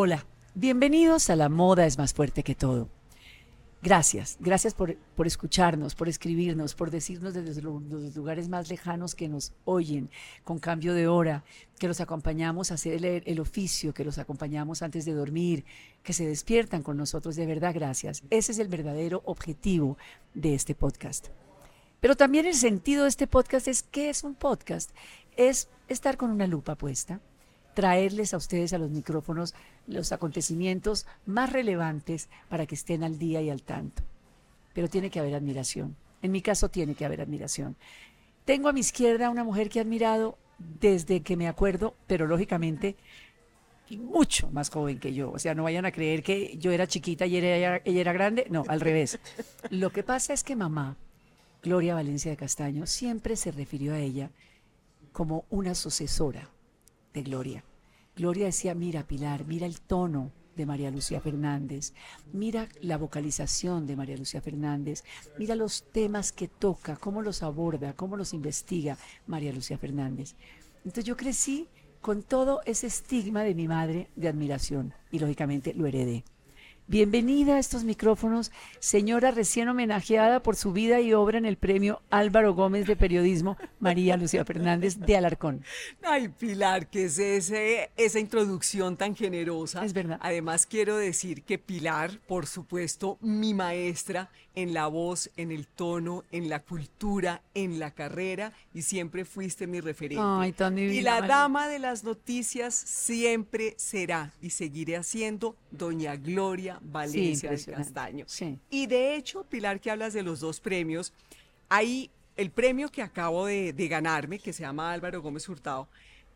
Hola, bienvenidos a La Moda es más fuerte que todo. Gracias, gracias por, por escucharnos, por escribirnos, por decirnos desde los, lugares más lejanos que nos oyen con cambio de hora, que los acompañamos a hacer el, el oficio, que los acompañamos antes de dormir, que se despiertan con nosotros. De verdad, gracias. Ese es el verdadero objetivo de este podcast. Pero también el sentido de este podcast es qué es un podcast. Es estar con una lupa puesta, traerles a ustedes a los micrófonos los acontecimientos más relevantes para que estén al día y al tanto. Pero tiene que haber admiración. En mi caso tiene que haber admiración. Tengo a mi izquierda una mujer que he admirado desde que me acuerdo, pero lógicamente mucho más joven que yo. O sea, no vayan a creer que yo era chiquita y ella, ella era grande. No, al revés. Lo que pasa es que mamá, Gloria Valencia de Castaño, siempre se refirió a ella como una sucesora de Gloria. Gloria decía, mira Pilar, mira el tono de María Lucía Fernández, mira la vocalización de María Lucía Fernández, mira los temas que toca, cómo los aborda, cómo los investiga María Lucía Fernández. Entonces yo crecí con todo ese estigma de mi madre de admiración y lógicamente lo heredé. Bienvenida a estos micrófonos, señora recién homenajeada por su vida y obra en el premio Álvaro Gómez de Periodismo, María Lucía Fernández de Alarcón. Ay, Pilar, que es ese, esa introducción tan generosa. Es verdad. Además, quiero decir que Pilar, por supuesto, mi maestra en la voz, en el tono, en la cultura, en la carrera, y siempre fuiste mi referente. Ay, tan divina, y la dama de las noticias siempre será y seguiré haciendo doña Gloria Valencia de. Castaño. Sí. Y de hecho, Pilar, que hablas de los dos premios, hay el premio que acabo de, de ganarme, que se llama Álvaro Gómez Hurtado,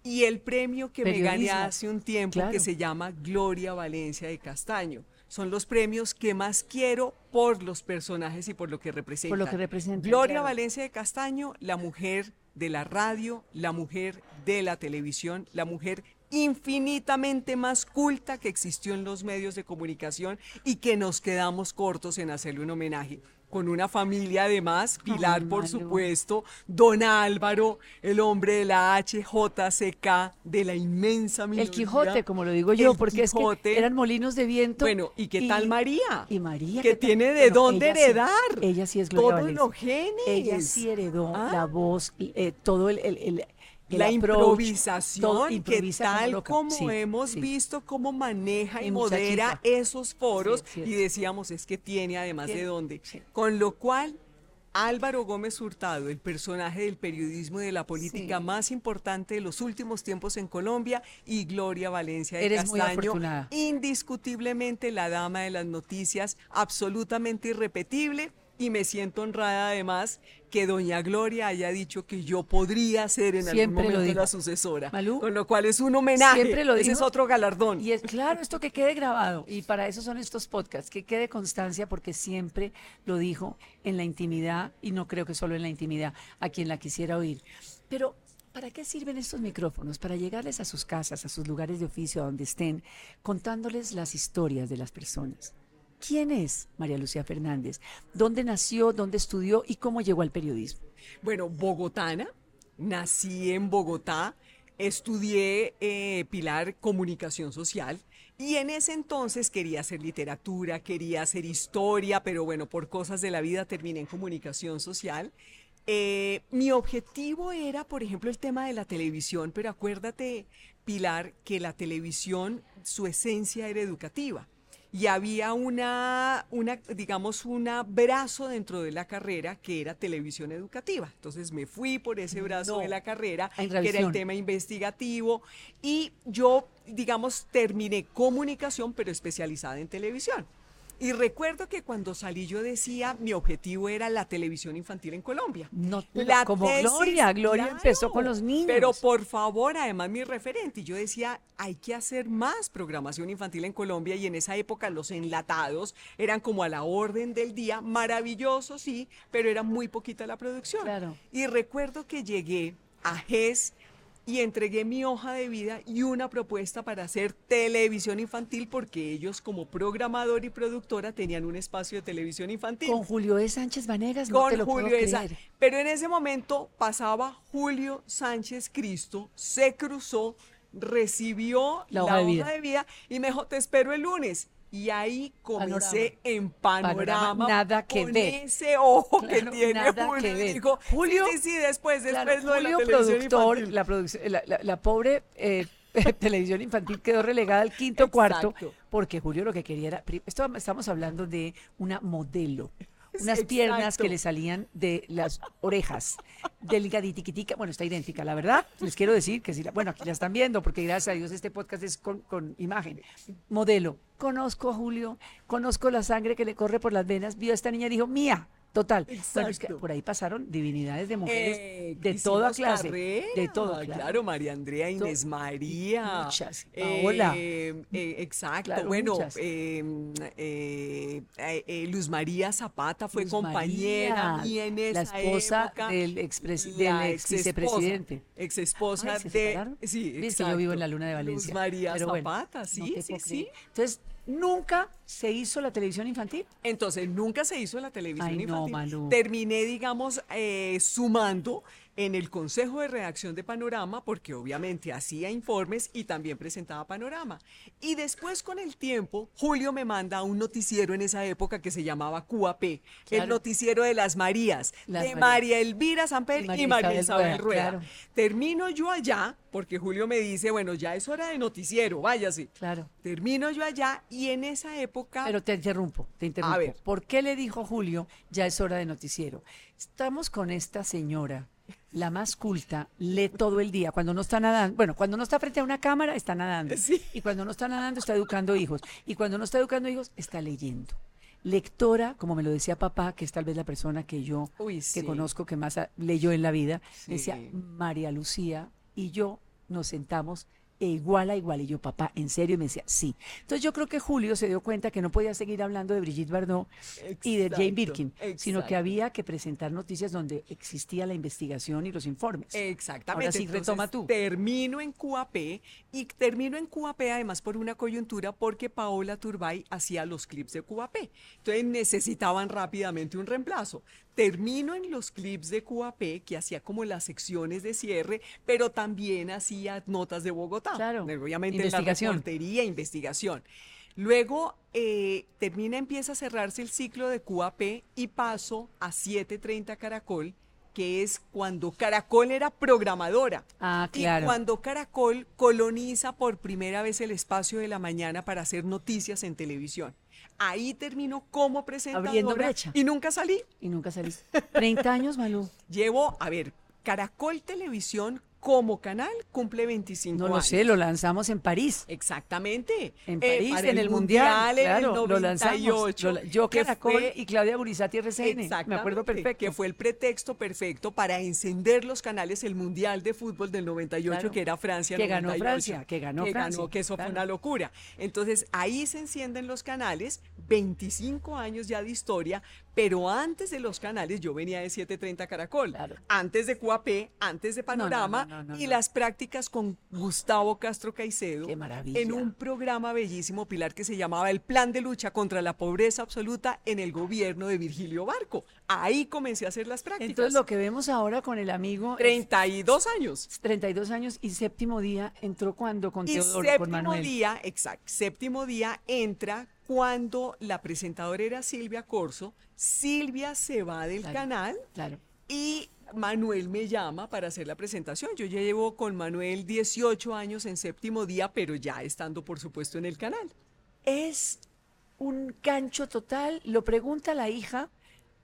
y el premio que me gané hace un tiempo, Claro. que se llama Gloria Valencia de Castaño. Son los premios que más quiero por los personajes y por lo que representan. Por lo que representan, Gloria claro. Valencia de Castaño, la mujer de la radio, la mujer de la televisión, la mujer infinitamente más culta que existió en los medios de comunicación y que nos quedamos cortos en hacerle un homenaje. Con una familia además, Pilar por supuesto, Don Álvaro, el hombre de la HJCK, de la inmensa minoría. El Quijote, como lo digo yo, El porque es que eran molinos de viento. Bueno, ¿y qué tal María? Y María. Que tiene de Bueno, dónde ella sí- heredar. ella sí es Gloria Todos los genes. Ella sí heredó Ah. la voz, eh, todo el, el- el- el la approach, improvisación, que tal loca. como Sí, hemos sí. visto cómo maneja y, Y modera esos foros Sí, es y decíamos es que tiene además de dónde. Con lo cual Álvaro Gómez Hurtado, el personaje del periodismo y de la política Sí. más importante de los últimos tiempos en Colombia, y Gloria Valencia de Eres Castaño, indiscutiblemente la dama de las noticias, absolutamente irrepetible. Y me siento honrada además que doña Gloria haya dicho que yo podría ser en Siempre algún lo momento dijo. la sucesora. Malú, con lo cual es un homenaje. siempre lo Ese es otro galardón. Y es claro, esto que quede grabado. Y para eso son estos podcasts, que quede constancia porque siempre lo dijo en la intimidad y no creo que solo en la intimidad, a quien la quisiera oír. Pero, ¿para qué sirven estos micrófonos? Para llegarles a sus casas, a sus lugares de oficio, a donde estén, contándoles las historias de las personas. ¿Quién es María Lucía Fernández? ¿Dónde nació? ¿Dónde estudió? ¿Y cómo llegó al periodismo? Bueno, bogotana, nací en Bogotá, estudié eh, Pilar Comunicación Social y en ese entonces quería hacer literatura, quería hacer historia, pero bueno, por cosas de la vida terminé en Comunicación Social. Eh, mi objetivo era, por ejemplo, el tema de la televisión, pero acuérdate, Pilar, que la televisión, su esencia era educativa y había una, una, digamos, un brazo dentro de la carrera que era televisión educativa. Entonces me fui por ese brazo No. de la carrera, que era el tema investigativo, y yo, digamos, terminé comunicación, pero especializada en televisión. Y recuerdo que cuando salí yo decía, mi objetivo era la televisión infantil en Colombia. No, La como tesis, Gloria, Gloria claro, empezó con los niños. Pero por favor, además mi referente, y yo decía, hay que hacer más programación infantil en Colombia y en esa época los enlatados eran como a la orden del día, maravilloso, sí, pero era muy poquita la producción. Claro. Y recuerdo que llegué a GES y entregué mi hoja de vida y una propuesta para hacer televisión infantil porque ellos como programador y productora tenían un espacio de televisión infantil Con Julio E. Sánchez Vanegas, no con te lo Julio puedo creer. Pero en ese momento pasaba Julio Sánchez Cristo, se cruzó recibió la, hoja, de, vida. y me dijo, te espero el lunes. Y ahí comencé en panorama, nada que con ver. ese ojo que tiene Julio. Que. Dijo, Julio, sí, sí, después, después lo de la productor, la, la, la, pobre eh, televisión infantil quedó relegada al quinto cuarto porque Julio lo que quería era, esto estamos hablando de una modelo unas piernas que le salían de las orejas, delgaditiquitica, bueno, está idéntica, la verdad, les quiero decir que si, la, bueno, aquí la están viendo, porque gracias a Dios este podcast es con, con imagen, modelo, conozco a Julio, conozco la sangre que le corre por las venas, vio a esta niña y dijo, mía, Total. por ahí pasaron divinidades de mujeres eh, de toda clase. de toda clase. Claro, María Andrea, Inés María. Muchas. Paola. Eh, eh, exacto. bueno, em, Luz María Zapata fue compañera en esa La esposa del ex, vicepresidente. Ex esposa de. Sí, exacto. que yo vivo en la luna de Valencia. Luz María Zapata, sí, sí, sí. Entonces, nunca se hizo la televisión infantil. Entonces, nunca se hizo la televisión infantil. Terminé, digamos, eh, sumando en el Consejo de Redacción de Panorama, porque obviamente hacía informes y también presentaba Panorama. Y después, con el tiempo, Julio me manda a un noticiero en esa época que se llamaba QAP, el noticiero de las Marías, de María Elvira Samper y María, Isabel, Rueda. Termino yo allá, porque Julio me dice, bueno, ya es hora de noticiero, váyase. Claro. Termino yo allá y en esa época... Pero te interrumpo, te interrumpo. A ver. ¿Por qué le dijo Julio, ya es hora de noticiero? Estamos con esta señora la más culta lee todo el día. Cuando no está nadando, bueno, cuando no está frente a una cámara, está nadando. Y cuando no está nadando, está educando hijos. Y cuando no está educando hijos, está leyendo. Lectora, como me lo decía papá, que es tal vez la persona que yo que conozco que más leyó en la vida, decía María Lucía y yo nos sentamos igual a igual. Y yo, papá, ¿en serio? Y me decía, sí. Entonces yo creo que Julio se dio cuenta que no podía seguir hablando de Brigitte Bardot y de Jane Birkin, sino que había que presentar noticias donde existía la investigación y los informes. Exactamente. Ahora sí, retoma tú. Termino en QAP y termino en QAP además por una coyuntura porque Paola Turbay hacía los clips de QAP. Entonces necesitaban rápidamente un reemplazo termino en los clips de QAP, que hacía como las secciones de cierre, pero también hacía notas de Bogotá. Claro. Obviamente investigación. la investigación. Luego eh, termina, empieza a cerrarse el ciclo de QAP y paso a 730 Caracol, que es cuando Caracol era programadora. Ah, claro. Y cuando Caracol coloniza por primera vez el espacio de la mañana para hacer noticias en televisión. Ahí terminó como presentadora. Abriendo brecha. Y nunca salí. Y nunca salí. 30 años, Malú. Llevo, a ver, Caracol Televisión como canal cumple 25 años. No lo sé, lo lanzamos en París. Exactamente. En eh, París, en el, Mundial, claro, lo lanzamos. yo, Caracol y Claudia Burizati RCN, me acuerdo perfecto. Que fue el pretexto perfecto para encender los canales el Mundial de Fútbol del 98, que era Francia Que ganó Francia, que ganó que Francia. Ganó, que eso fue una locura. Entonces, ahí se encienden los canales, 25 años ya de historia, pero antes de los canales yo venía de 730 Caracol, antes de QAP, antes de Panorama y las prácticas con Gustavo Castro Caicedo Qué maravilla. en un programa bellísimo, Pilar, que se llamaba El Plan de Lucha contra la Pobreza Absoluta en el gobierno de Virgilio Barco. Ahí comencé a hacer las prácticas. Entonces lo que vemos ahora con el amigo... 32 años. 32 años y séptimo día entró cuando con Teodoro, con Manuel. día, exacto, séptimo día entra cuando la presentadora era Silvia Corso, Silvia se va del canal claro. y Manuel me llama para hacer la presentación. Yo ya llevo con Manuel 18 años en séptimo día, pero ya estando, por supuesto, en el canal. Es un gancho total. Lo pregunta la hija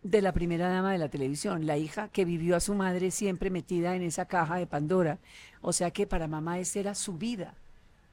de la primera dama de la televisión, la hija que vivió a su madre siempre metida en esa caja de Pandora. O sea que para mamá esa era su vida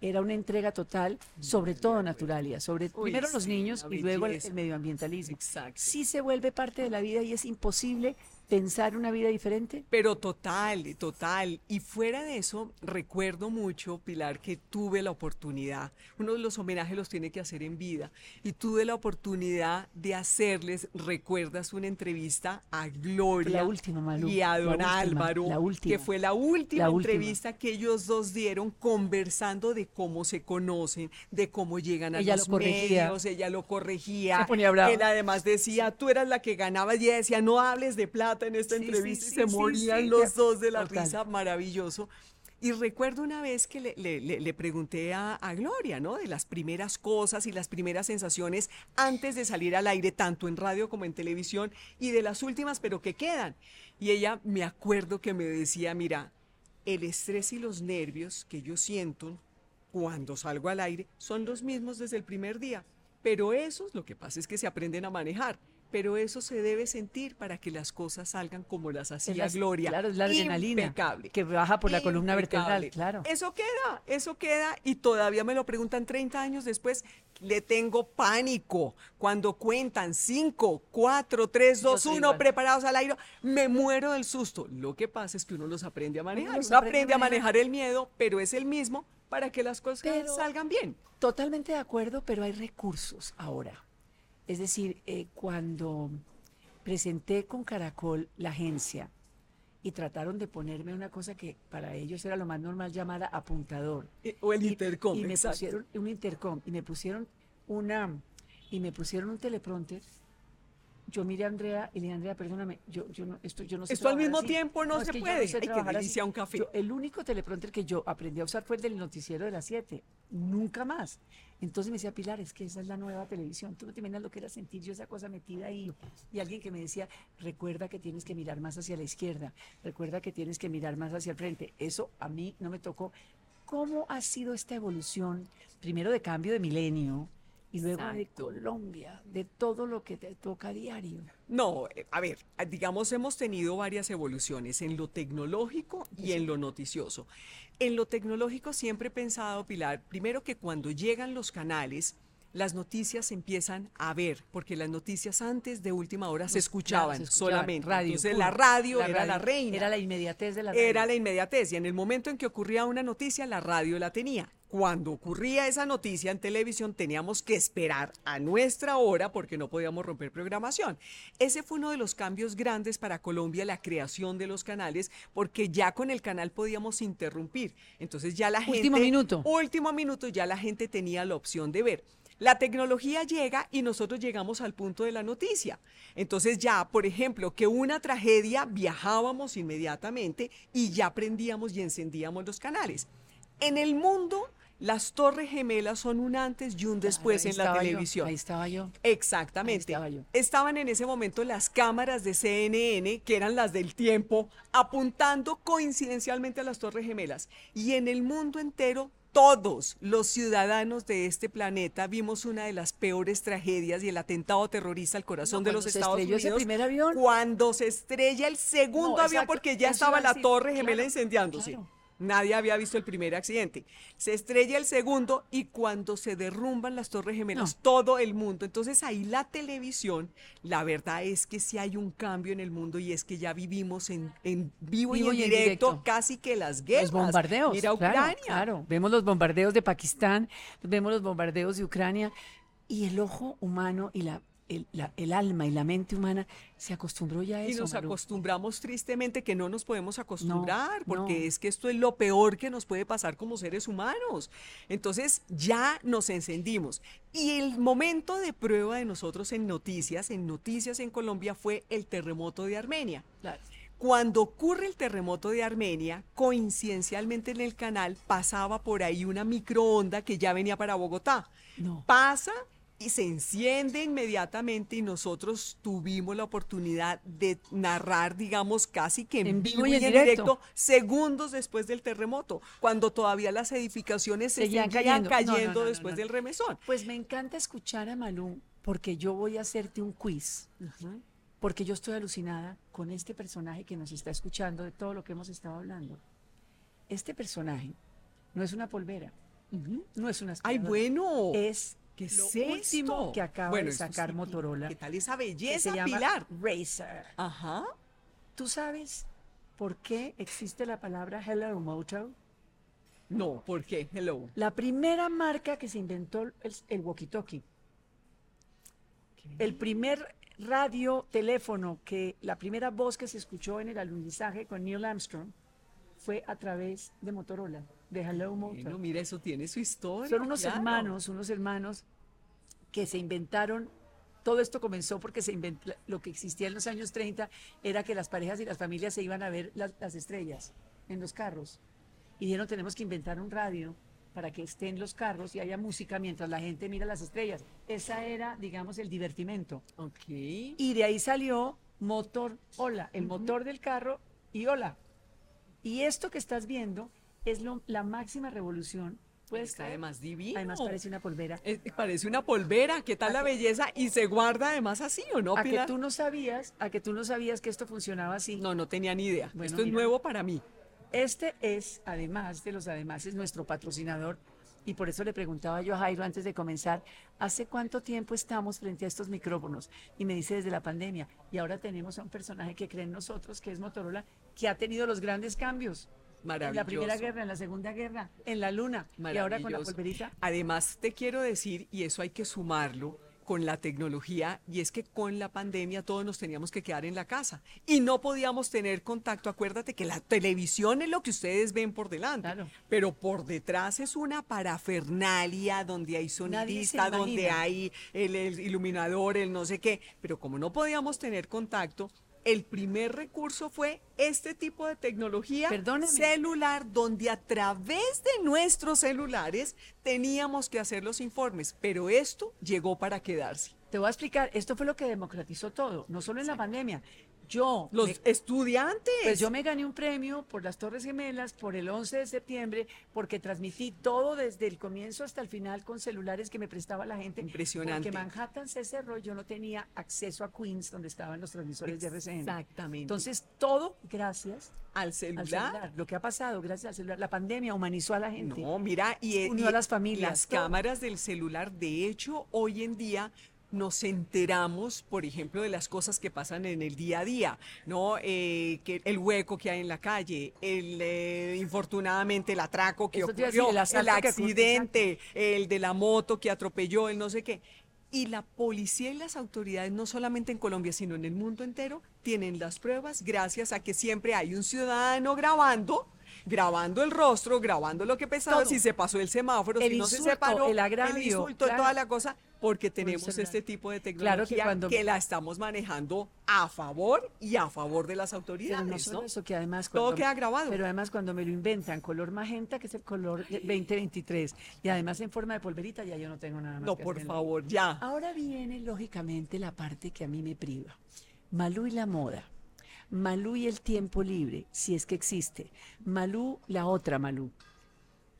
era una entrega total, sobre todo Naturalia, sobre primero los niños y luego el, medioambientalismo. Sí se vuelve parte de la vida y es imposible pensar una vida diferente? Pero total, total. Y fuera de eso, recuerdo mucho, Pilar, que tuve la oportunidad, uno de los homenajes los tiene que hacer en vida, y tuve la oportunidad de hacerles, recuerdas una entrevista a Gloria la última, y a Don Álvaro, que fue la última entrevista que ellos dos dieron conversando de cómo se conocen, de cómo llegan a ella los lo medios, ella lo corregía. Se ponía. Él además decía, tú eras la que ganaba y ella decía, no hables de plata en esta entrevista y se morían los dos de la risa, maravilloso. Y recuerdo una vez que le, le- le- le pregunté a, a Gloria, ¿no? De las primeras cosas y las primeras sensaciones antes de salir al aire, tanto en radio como en televisión, y de las últimas, pero que quedan. Y ella me acuerdo que me decía, mira, el estrés y los nervios que yo siento cuando salgo al aire son los mismos desde el primer día. Pero esos, lo que pasa es que se aprenden a manejar. Pero eso se debe sentir para que las cosas salgan como las hacía la- Gloria. Claro, es la adrenalina. Impecable. Que baja por la columna vertebral, claro. Eso queda, eso queda y todavía me lo preguntan 30 años después. Le tengo pánico cuando cuentan 5, 4, 3, Yo 2, soy 1 igual. preparados al aire. Me muero del susto. Lo que pasa es que uno los aprende a manejar. Uno aprende a manejar el miedo, pero es el mismo para que las cosas Pero- salgan bien. Totalmente de acuerdo, pero hay recursos ahora. Es decir, eh, cuando presenté con Caracol la agencia y trataron de ponerme una cosa que para ellos era lo más normal llamada apuntador. Eh, O el Y- intercom. Y, me exacto. pusieron un intercom y me pusieron una y me pusieron un teleprompter. Yo miré a Andrea y le dije, Andrea, perdóname, yo, yo no, esto yo no sé Esto al mismo así. tiempo no es se que puede. sé Ay, así". delicia un café. Yo- el único teleprompter que yo aprendí a usar fue el del noticiero de las 7, nunca más. Entonces me decía, Pilar, es que esa es la nueva televisión, tú no te imaginas lo que era sentir yo esa cosa metida ahí. Y alguien que me decía, recuerda que tienes que mirar más hacia la izquierda, recuerda que tienes que mirar más hacia el frente. Eso a mí no me tocó. ¿Cómo ha sido esta evolución, primero de cambio de milenio y luego de. Colombia, de todo lo que te toca a diario? No, eh, a ver, digamos, hemos tenido varias evoluciones en lo tecnológico y en lo noticioso. En lo tecnológico siempre he pensado, Pilar, primero que cuando llegan los canales, las noticias se empiezan a ver, porque las noticias antes de última hora se escuchaban, claro, se escuchaban, solamente. radio, Entonces la radio era la reina. Era la inmediatez de la radio. Era la inmediatez y en el momento en que ocurría una noticia, la radio la tenía. Cuando ocurría esa noticia en televisión, teníamos que esperar a nuestra hora porque no podíamos romper programación. Ese fue uno de los cambios grandes para Colombia, la creación de los canales, porque ya con el canal podíamos interrumpir. Entonces ya la gente... Último minuto. Último minuto, ya la gente tenía la opción de ver. La tecnología llega y nosotros llegamos al punto de la noticia. Entonces ya, por ejemplo, que una tragedia viajábamos inmediatamente y ya prendíamos y encendíamos los canales. En el mundo, las torres gemelas son un antes y un después en la yo, televisión. ahí estaba yo. Exactamente. Estaba yo. Estaban en ese momento las cámaras de CNN, que eran las del tiempo, apuntando coincidencialmente a las Torres Gemelas. Y en el mundo entero, todos los ciudadanos de este planeta vimos una de las peores tragedias y el atentado terrorista al corazón No, de los cuando se Estados estrelló ese Unidos. primer avión. Cuando se estrella el segundo No, avión, porque ya eso estaba la decir, Torre Gemela claro, incendiándose. claro. Nadie había visto el primer accidente. Se estrella el segundo y cuando se derrumban las torres gemelas, No. todo el mundo. Entonces ahí la televisión, la verdad es que sí hay un cambio en el mundo y es que ya vivimos en, en vivo, Vivo y y en en directo, casi que las guerras. Los bombardeos. Mira claro, Ucrania. Claro, vemos los bombardeos de Pakistán, vemos los bombardeos de Ucrania y el ojo humano y la, el, la- el alma y la mente humana se acostumbró ya a Y eso. nos Maru. acostumbramos tristemente que no nos podemos acostumbrar, porque no. es que esto es lo peor que nos puede pasar como seres humanos. Entonces ya nos encendimos. Y el momento de prueba de nosotros en noticias, en noticias en Colombia, fue el terremoto de Armenia. Claro. Cuando ocurre el terremoto de Armenia, coincidencialmente en el canal pasaba por ahí una microonda que ya venía para Bogotá. No. Pasa y se enciende inmediatamente y nosotros tuvimos la oportunidad de narrar, digamos, casi que en, vivo y en directo. segundos después del terremoto, cuando todavía las edificaciones se Seguían cayendo. cayendo, No, no, no, no, después no. del remesón. Pues me encanta escuchar a Malú porque yo voy a hacerte un quiz. Porque yo estoy alucinada con este personaje que nos está escuchando de todo lo que hemos estado hablando. Este personaje no es una polvera, no es una Ay, bueno. es ¿Qué lo es último esto? que acaba Bueno, de sacar sí, Motorola. ¿Qué tal esa que belleza, se llama Pilar? Razer. Ajá. ¿Tú sabes por qué existe la palabra Hello Moto? No, ¿por qué? Hello. La primera marca que se inventó el, el walkie-talkie. El primer radio, teléfono, que la primera voz que se escuchó en el alunizaje con Neil Armstrong fue a través de Motorola, de Hello Moto. Bueno, mira, eso tiene su historia. Son unos claro. hermanos, unos hermanos que se inventaron. Todo esto comenzó porque se inventó, lo que existía en los años 30 era que las parejas y las familias se iban a ver las, las estrellas en los carros. y dijeron tenemos que inventar un radio para que estén los carros y haya música mientras la gente mira las estrellas. Esa era, digamos, el divertimento. Ok. Y de ahí salió motor hola, el motor del carro y hola. Y esto que estás viendo es lo- la máxima revolución. Puedes Está además divino. Además parece una polvera. Eh, parece una polvera, ¿qué tal la belleza? Y se guarda además así, ¿o no, A que Pilar? tú no sabías, a que tú no sabías que esto funcionaba así. No, no tenía ni idea. Bueno, Esto es nuevo para mí. Este es, además de los además, es nuestro patrocinador. Y por eso le preguntaba yo a Jairo antes de comenzar, ¿hace cuánto tiempo estamos frente a estos micrófonos? Y me dice desde la pandemia. Y ahora tenemos a un personaje que cree en nosotros, que es Motorola, que ha tenido los grandes cambios. En la Primera Maravilloso. Guerra, en la Segunda Guerra, en la Luna. Y ahora con la Maravilloso. polverita. Además, te quiero decir, y eso hay que sumarlo con la tecnología, y es que con la pandemia todos nos teníamos que quedar en la casa y no podíamos tener contacto. Acuérdate que la televisión es lo que ustedes ven por delante, Claro. pero por detrás es una parafernalia donde hay sonidista, donde hay el, el iluminador, el no sé qué, pero como no podíamos tener contacto, el primer recurso fue este tipo de tecnología Perdóneme. celular, donde a través de nuestros celulares teníamos que hacer los informes, pero esto llegó para quedarse. Te voy a explicar, esto fue lo que democratizó todo, no solo en la pandemia. Yo, Los me- estudiantes. Pues yo me gané un premio por las Torres Gemelas, por el 11 de septiembre, porque transmití todo desde el comienzo hasta el final con celulares que me prestaba la gente. Impresionante. Porque Manhattan se cerró, yo no tenía acceso a Queens, donde estaban los transmisores de RCN. Exactamente. Entonces, todo gracias al al celular. celular. Lo que ha pasado gracias al celular. La pandemia humanizó a la gente. No, mira, y, Unió y a las familias, Las todo. cámaras del celular, de hecho, hoy en día nos enteramos, por ejemplo, de las cosas que pasan en el día a día, ¿no? Eh, que el hueco que hay en la calle, el eh, infortunadamente el atraco que Eso decir, ocurrió, el el, accidente, el de la moto que atropelló, el no sé qué. Y la policía y las autoridades, no solamente en Colombia, sino en el mundo entero, tienen las pruebas gracias a que siempre hay un ciudadano grabando, grabando el rostro, grabando lo que pesaba, si se pasó el semáforo, El si no se insulto, separó, el agravio, insulto, claro. toda la cosa, porque tenemos este tipo de Claro que tecnología cuando- que la estamos manejando a favor y a favor de las Pero autoridades, no solo ¿no? eso, que además Todo cuando- queda grabado. Pero además cuando me lo inventan color magenta, que es el color de 2023, y además en forma de polverita, ya yo no tengo nada más No, que por favor, ya. Ahora viene lógicamente la parte que a mí me priva. Malú y la moda. Malú y el tiempo libre, si es que existe. Malú, la otra Malú.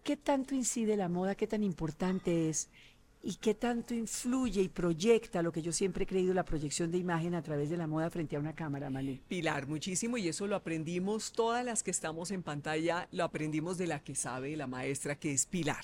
¿Qué tanto incide la moda? ¿Qué tan importante es? ¿Y qué tanto influye y proyecta lo que yo siempre he creído, la proyección de imagen a través de la moda frente a una cámara, Malú? Pilar, muchísimo, y eso lo aprendimos, todas las que estamos en pantalla, lo aprendimos de la que sabe, la maestra, que es Pilar.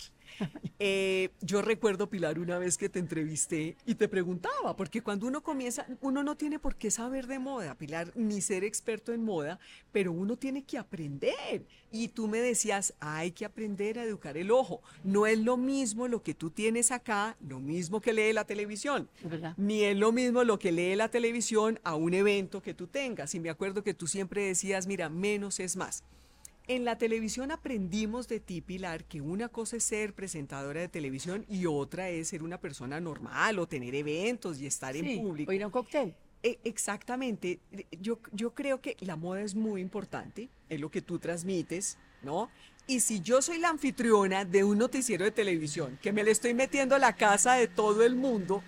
Eh, yo recuerdo, Pilar, una vez que te entrevisté y te preguntaba, porque cuando uno comienza, uno no tiene por qué saber de moda, Pilar, ni ser experto en moda, pero uno tiene que aprender. Y tú me decías, hay que aprender a educar el ojo. No es lo mismo lo que tú tienes acá, lo mismo que lee la televisión. Ni es lo mismo lo que lee la televisión a un evento que tú tengas. Y me acuerdo que tú siempre decías, mira, menos es más. En la televisión aprendimos de ti, Pilar, que una cosa es ser presentadora de televisión y otra es ser una persona normal o tener eventos y estar Sí, en público. o ir a un cóctel. E- Exactamente. Yo, yo creo que la moda es muy importante, es lo que tú transmites, ¿no? Y si yo soy la anfitriona de un noticiero de televisión, que me le estoy metiendo a la casa de todo el mundo,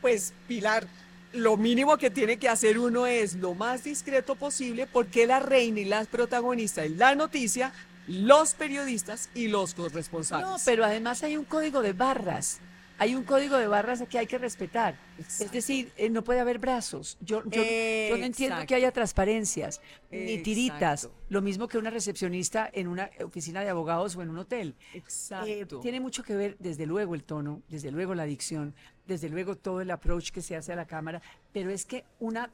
pues Pilar, lo mínimo que tiene que hacer uno es lo más discreto posible porque la reina y las protagonistas de la noticia, los periodistas y los corresponsables. No, pero además hay un código de barras. Hay un código de barras que hay que respetar. Es decir, eh, no puede haber brazos. Yo, yo, yo no entiendo que haya transparencias ni tiritas. Exacto. Lo mismo que una recepcionista en una oficina de abogados o en un hotel. Eh, Exacto. tiene mucho que ver, desde luego, el tono, desde luego la dicción, desde luego todo el approach que se hace a la cámara, pero es que una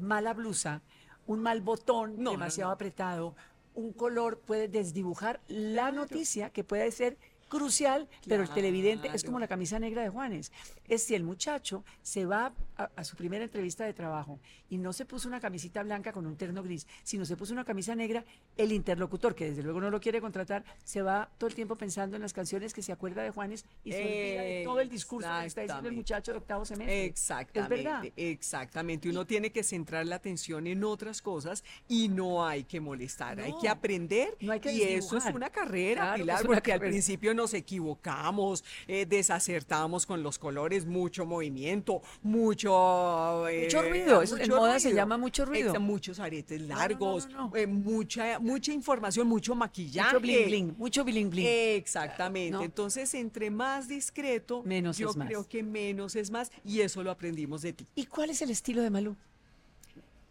mala blusa, un mal botón No, demasiado no. apretado, un color puede desdibujar la noticia que puede ser crucial, pero el televidente es como la camisa negra de Juanes. Es si el muchacho se va a, a su primera entrevista de trabajo y no se puso una camisita blanca con un terno gris, sino se puso una camisa negra, el interlocutor, que desde luego no lo quiere contratar, se va todo el tiempo pensando en las canciones que se acuerda de Juanes y se olvida de todo el discurso que está diciendo el muchacho de octavo semestre. Exactamente, Es verdad. exactamente. Uno tiene que centrar la atención en otras cosas y no hay que molestar, hay que aprender. no hay que y eso es una carrera, Claro Pilar, es una porque al principio nos equivocamos, eh, desacertamos con los colores, mucho movimiento, mucho... eh, Mucho ruido, eso en moda se llama mucho ruido. Muchos aretes no, largos, no, no. eh, mucha, mucha información, mucho maquillaje. Mucho bling bling, mucho bling bling. Exactamente. Entonces, entre más discreto, Menos yo es más. creo que menos es más y eso lo aprendimos de ti. ¿Y cuál es el estilo de Malú?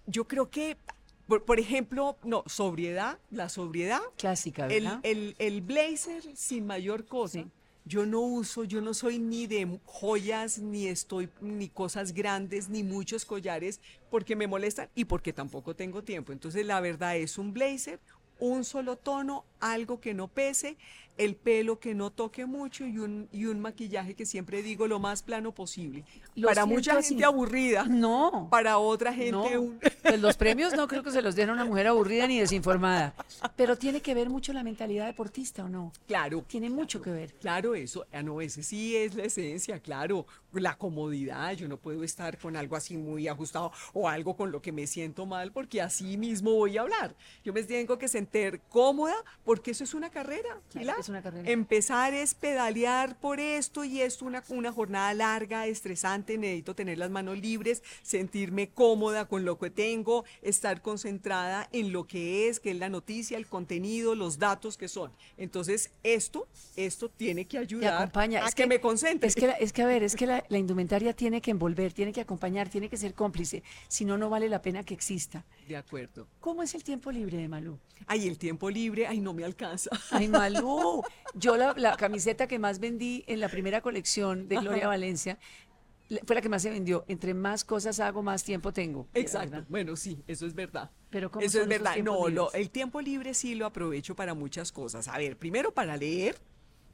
Yo creo que, por, por ejemplo, no, sobriedad, la sobriedad, Clásica, el, ¿verdad? el, el blazer sin mayor cosa. Sí. Yo no uso, yo no soy ni de joyas, ni estoy, ni cosas grandes, ni muchos collares, porque me molestan y porque tampoco tengo tiempo. Entonces, la verdad es un blazer, un solo tono, algo que no pese, el pelo que no toque mucho y un, y un maquillaje que siempre digo lo más plano posible. Lo para mucha así. gente aburrida, No. para otra gente No, un... pues los premios no creo que se los den a una mujer aburrida ni desinformada. Pero tiene que ver mucho la mentalidad deportista, ¿o no? Claro. Tiene mucho que ver. Claro, eso, ah, no, ese sí es la esencia, claro, la comodidad, yo no puedo estar con algo así muy ajustado o algo con lo que me siento mal porque así mismo voy a hablar. Yo me tengo que sentir cómoda porque eso es una carrera, Claro es una carrera. Empezar es pedalear por esto y es una, una jornada larga, estresante, necesito tener las manos libres, sentirme cómoda con lo que tengo, estar concentrada en lo que es, que es la noticia, el contenido, los datos que son. Entonces, esto, esto tiene que ayudar acompaña. a es que, me concentre. Es que, la- es que, a ver, es que la, la indumentaria tiene que envolver, tiene que acompañar, tiene que ser cómplice. Si no, no vale la pena que exista. De acuerdo. ¿Cómo es el tiempo libre de Malú? Ay, el tiempo libre, ay, no me alcanza. Ay, Malú. Yo la, la camiseta que más vendí en la primera colección de Gloria Valencia fue la que más se vendió. Entre más cosas hago, más tiempo tengo. Exacto. Bueno, sí, eso es verdad. Pero ¿cómo eso es verdad. No, lo- el tiempo libre sí lo aprovecho para muchas cosas. A ver, primero para leer,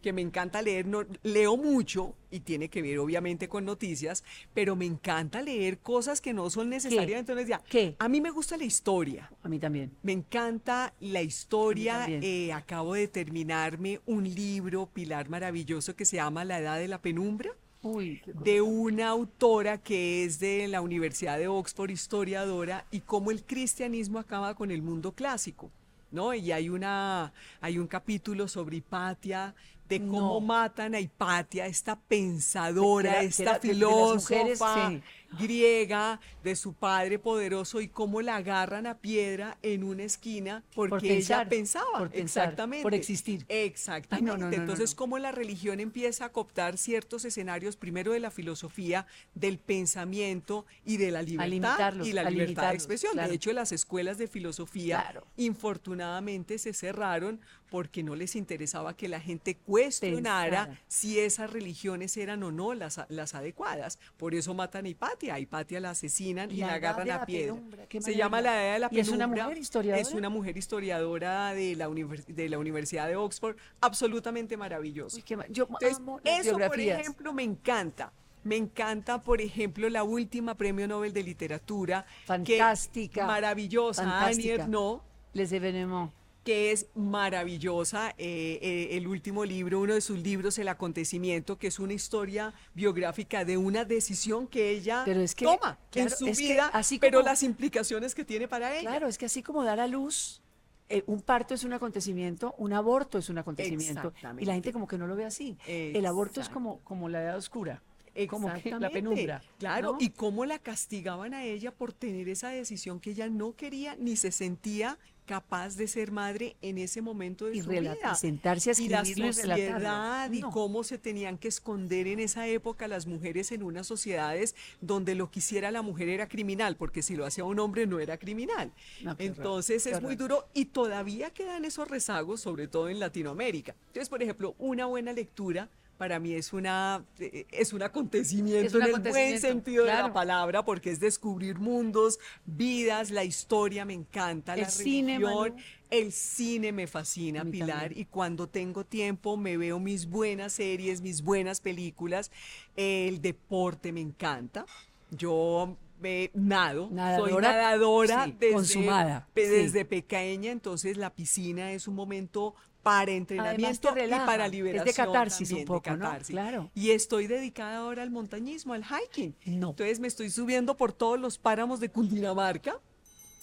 que me encanta leer, no, leo mucho y tiene que ver obviamente con noticias, pero me encanta leer cosas que no son necesariamente noticias. ¿Qué? A mí me gusta la historia. A mí también. Me encanta la historia. eh, acabo de terminarme un libro, Pilar, maravilloso, que se llama La Edad de la Penumbra Uy, qué de una autora que es de la Universidad de Oxford, historiadora, y cómo el cristianismo acaba con el mundo clásico, ¿no? Y hay una, hay un capítulo sobre Hipatia, de cómo No. matan a Hipatia, esta pensadora, esta filósofa sí. Griega, de su padre poderoso, y cómo la agarran a piedra en una esquina porque Por ella pensar, pensaba, por pensar, exactamente. por existir. Exactamente. Ay, no, no, Entonces, no. cómo la religión empieza a cooptar ciertos escenarios, primero de la filosofía, del pensamiento y de la libertad y la libertad de expresión. claro. De hecho, las escuelas de filosofía, Claro. infortunadamente, se cerraron porque no les interesaba que la gente cuestionara Pensara. si esas religiones eran o no las, las adecuadas. Por eso matan a Hipatia. A Hipatia la asesinan y La agarran a piedra. Penumbra, Se llama la. Edad de la ¿Y es una Penumbra. mujer historiadora? Es una mujer historiadora de la, univers- de la Universidad de Oxford, absolutamente maravilloso. Uy, qué ma- yo Entonces, amo las eso, por ejemplo, me encanta. Me encanta, por ejemplo, la última premio Nobel de Literatura. que- Fantástica, maravillosa, Annie. Ernaux, Les Evenement. Que es maravillosa. eh, eh, el último libro, uno de sus libros, El acontecimiento, que es una historia biográfica de una decisión que ella Pero es que, toma en su vida, así pero como- las implicaciones que tiene para ella. Claro, es que así como dar a luz, eh, un parto es un acontecimiento, un aborto es un acontecimiento. Y la gente como que no lo ve así. El aborto es como, como la edad oscura. Como que la penumbra. Claro, ¿no? y cómo la castigaban a ella por tener esa decisión que ella no quería ni se sentía capaz de ser madre en ese momento de Y su vida. y sentarse a y la sociedad y No. cómo se tenían que esconder en esa época las mujeres en unas sociedades donde lo que hiciera la mujer era criminal, porque si lo hacía un hombre no era criminal. No, Entonces es muy duro y todavía quedan esos rezagos, sobre todo en Latinoamérica. Entonces, por ejemplo, una buena lectura para mí es una eh, es un acontecimiento Es un en el buen sentido de la palabra, porque es descubrir mundos, vidas, la historia me encanta, El la cine, religión, Manu. el cine me fascina, Pilar, también. y cuando tengo tiempo me veo mis buenas series, mis buenas películas, el deporte me encanta. Yo me nado, soy Nadadora, sí, desde, consumada, sí. desde pequeña, entonces la piscina es un momento para entrenamiento te y relaja, para es de liberación. catarsis también, un de poco, ¿no? catarsis. Claro. Y estoy dedicada ahora al montañismo, al hiking. No. Entonces me estoy subiendo por todos los páramos de Cundinamarca.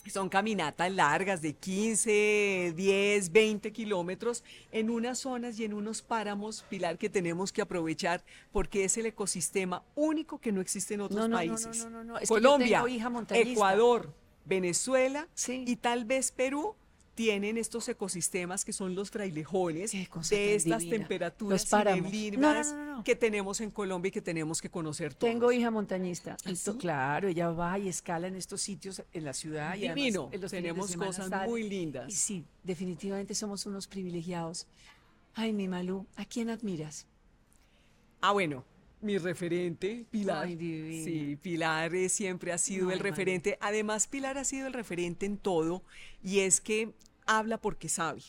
Son caminatas largas de 15, 10, 20 kilómetros en unas zonas y en unos páramos, Pilar, que tenemos que aprovechar porque es el ecosistema único que no existe en otros No, no, no, países. no, no, no, no. Es que yo Colombia, tengo hija. Ecuador, Venezuela Sí. y tal vez Perú tienen estos ecosistemas que son los frailejones de estas divina. temperaturas neblinas No, no, no, no. que tenemos en Colombia y que tenemos que conocer todos. Tengo hija montañista. ¿Ah, sí? Claro, ella va y escala en estos sitios en la ciudad. Y además Divino, en los de tenemos cosas sale. muy lindas. Y sí, definitivamente somos unos privilegiados. Ay, mi Malú, ¿a quién admiras? Ah, bueno, mi referente, Pilar. Ay, sí, Pilar eh, siempre ha sido el referente. Además, Pilar ha sido el referente en todo y es que habla porque sabe.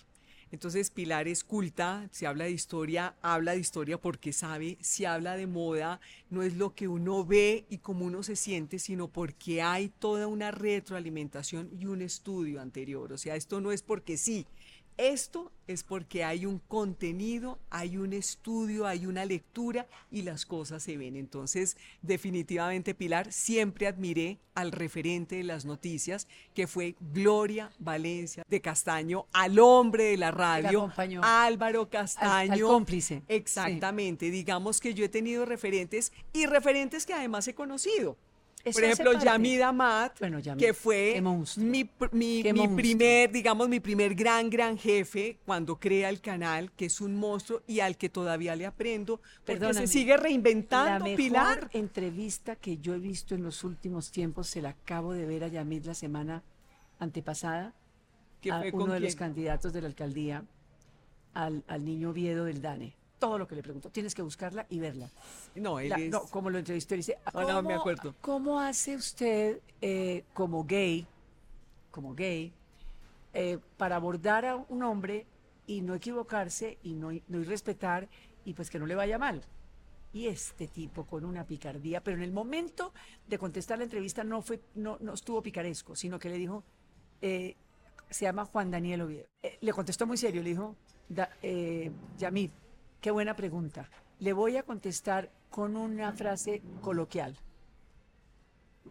Entonces, Pilar es culta, si habla de historia, habla de historia porque sabe, si habla de moda, no es lo que uno ve y cómo uno se siente, sino porque hay toda una retroalimentación y un estudio anterior. O sea, esto no es porque sí, esto es porque hay un contenido, hay un estudio, hay una lectura y las cosas se ven. Entonces, definitivamente, Pilar, siempre admiré al referente de las noticias, que fue Gloria Valencia de Castaño, al hombre de la radio. Álvaro Castaño. al cómplice. Exactamente. Digamos que yo he tenido referentes y referentes que además he conocido. Por ejemplo, parte. Yamid Amat, Bueno, Yamid, que fue mi, mi, mi primer, digamos, mi primer gran, gran jefe cuando crea el canal, que es un monstruo y al que todavía le aprendo, porque Perdóname, se sigue La reinventando, mejor Pilar. entrevista que yo he visto en los últimos tiempos, se la acabo de ver a Yamid la semana antepasada, que a fue uno con de los candidatos de la alcaldía, al, al niño Oviedo del DANE. Todo lo que le preguntó, tienes que buscarla y verla. No, él La- es... no, como lo entrevistó, él dice, Ah, no, me "¿Cómo- acuerdo. ¿Cómo hace usted eh, como gay, como gay, eh, para abordar a un hombre y no equivocarse y no, no irrespetar y pues que no le vaya mal? Y este tipo con una picardía, pero en el momento de contestar la entrevista no fue, no, no estuvo picaresco, sino que le dijo, eh, se llama Juan Daniel Oviedo. Le contestó muy serio, le dijo, da, Yamid, qué buena pregunta. Le voy a contestar con una frase coloquial.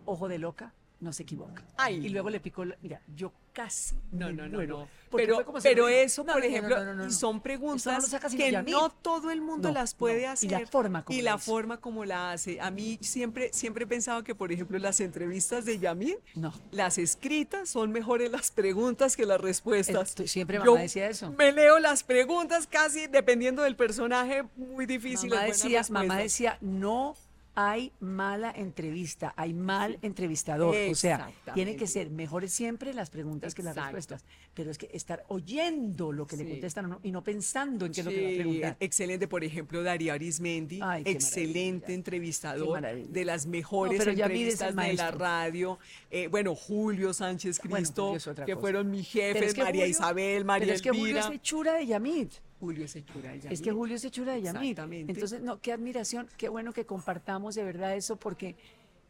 Ojo de loca, no se equivoca. Ay. Y luego le picó, la- mira, yo casi No, no, no, no. Pero, pero eso, No, por no, ejemplo, y son preguntas que no todo el mundo las puede Y hacer. la forma como Y la forma como la hace. A mí siempre, siempre he pensado que, por ejemplo, las entrevistas de Yamid, No. las escritas son mejores las preguntas que las respuestas. Siempre Yo mamá decía eso. Me leo las preguntas casi dependiendo del personaje, muy difíciles. Mamá decía, mamá decía, no hay mala entrevista, hay mal entrevistador. O sea, tienen que ser mejores siempre las preguntas que las respuestas. Pero es que estar oyendo lo que le contestan no, y no pensando en qué es lo que va a preguntar. excelente, por ejemplo, Darío Arismendi, Ay, excelente entrevistador, de las mejores No, pero entrevistas de la radio. Eh, bueno, Julio Sánchez Bueno, Cristo, Julio que fueron mis jefes, es que María Julio- Isabel, María Pero es que Julio es hechura de Yamid. Julio es hechura de Es Yamid. que Julio es hechura de Yamid. Exactamente. Entonces, no, qué admiración, qué bueno que compartamos de verdad eso, porque,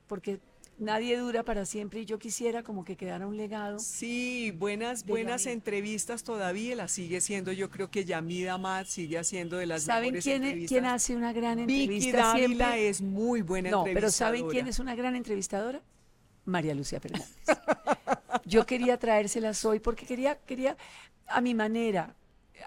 porque nadie dura para siempre y yo quisiera como que quedara un legado. Sí, buenas, buenas Yamid. entrevistas todavía las sigue siendo. Yo creo que Yamid Amat sigue haciendo de las ¿Saben mejores quién, es- entrevistas. quién hace una gran Vicky entrevista Dávila siempre? es muy buena No, pero entrevistadora. ¿saben quién es una gran entrevistadora? María Lucía Fernández. Yo quería traérselas hoy porque quería, quería a mi manera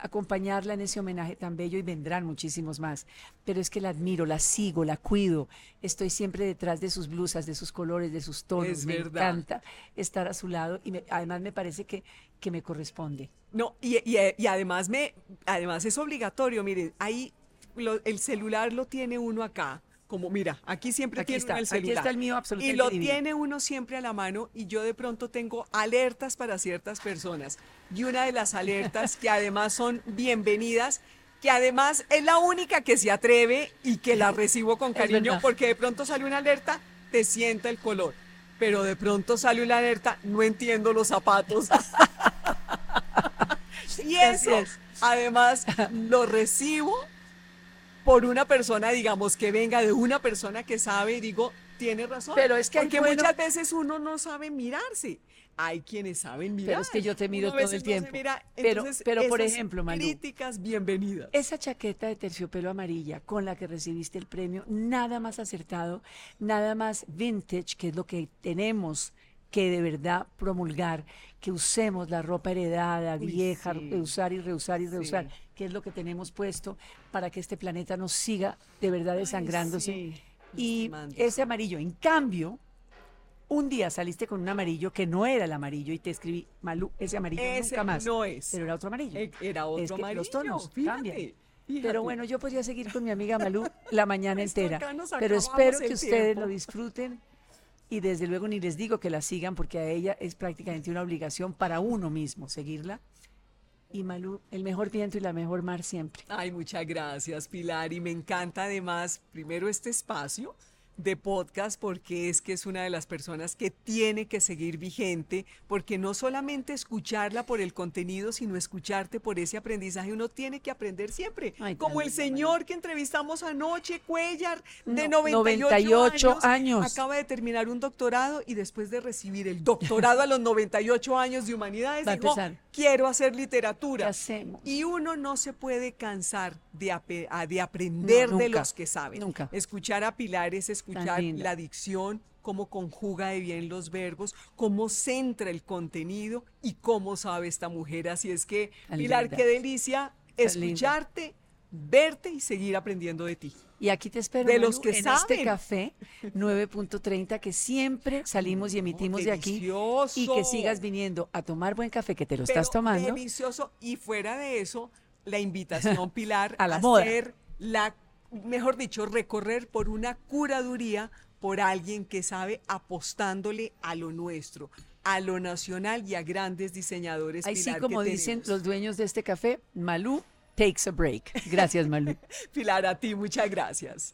acompañarla en ese homenaje tan bello y vendrán muchísimos más. Pero es que la admiro, la sigo, la cuido. Estoy siempre detrás de sus blusas, de sus colores, de sus tonos. Es me verdad. encanta estar a su lado y me- además me parece que, que me corresponde. No, y, y- y además me, además es obligatorio, miren, ahí lo- el celular lo tiene uno acá. Como, mira, aquí siempre Aquí tiene está, uno el aquí está el mío Y absolutamente lo divino. tiene uno siempre a la mano y yo de pronto tengo alertas para ciertas personas. Y una de las alertas, que además son bienvenidas, que además es la única que se atreve y que la recibo con cariño porque de pronto sale una alerta, te sienta el color, pero de pronto sale una alerta, no entiendo los zapatos. y eso, es. además, lo recibo por una persona, digamos, que venga de una persona que sabe digo, tiene razón. Pero es que hay Porque bueno- muchas veces uno no sabe mirarse. Hay quienes saben mirar. Pero es que yo te miro todo el no tiempo. mira. Pero- pero, por ejemplo, Malú, Críticas bienvenidas. Esa chaqueta de terciopelo amarilla con la que recibiste el premio, nada más acertado, nada más vintage, que es lo que tenemos que de verdad promulgar, que usemos la ropa heredada, Uy, vieja, sí. reusar y reusar y Sí. reusar, que es lo que tenemos puesto para que este planeta no siga de verdad desangrándose. sí, y ese amarillo, en cambio, un día saliste con un amarillo que no era el amarillo y te escribí, Malú, ese amarillo Ese nunca más. no es. Pero era otro amarillo. Eh, era otro Es que amarillo. Los tonos fíjate, cambian. fíjate. Pero bueno, yo podría seguir con mi amiga Malú la mañana entera. Pero espero que ustedes lo disfruten y desde luego ni les digo que la sigan porque a ella es prácticamente una obligación para uno mismo seguirla. Y Malú, el mejor viento y la mejor mar siempre. Ay, muchas gracias, Pilar. Y me encanta además, primero, este espacio de podcast porque es que es una de las personas que tiene que seguir vigente, porque no solamente escucharla por el contenido, sino escucharte por ese aprendizaje. Uno tiene que aprender siempre. Ay, Como el señor que entrevistamos anoche, Cuellar, de No, 98, 98 años, años. Acaba de terminar un doctorado y después de recibir el doctorado a los 98 años de humanidades, dijo. Quiero hacer ¿Qué literatura. hacemos? Y uno no se puede cansar de, de aprender No, de los que saben. nunca. Escuchar a Pilar es escuchar la dicción, cómo conjuga de bien los verbos, cómo centra el contenido y cómo sabe esta mujer. Así es que, Tan Pilar, linda. qué delicia escucharte, verte y seguir aprendiendo de ti. Y aquí te espero De Malú, los que en saben. este café 9.30 que siempre salimos y emitimos de aquí y que sigas viniendo a tomar buen café que te lo Pero estás tomando. Delicioso. Y fuera de eso, la invitación, Pilar, A la moda. hacer la, mejor dicho, recorrer por una curaduría por alguien que sabe apostándole a lo nuestro, a lo nacional y a grandes diseñadores. Ahí sí, Pilar, como que dicen tenemos. los dueños de este café, Malú takes a break. Gracias, Malú. Pilar, a ti, muchas gracias.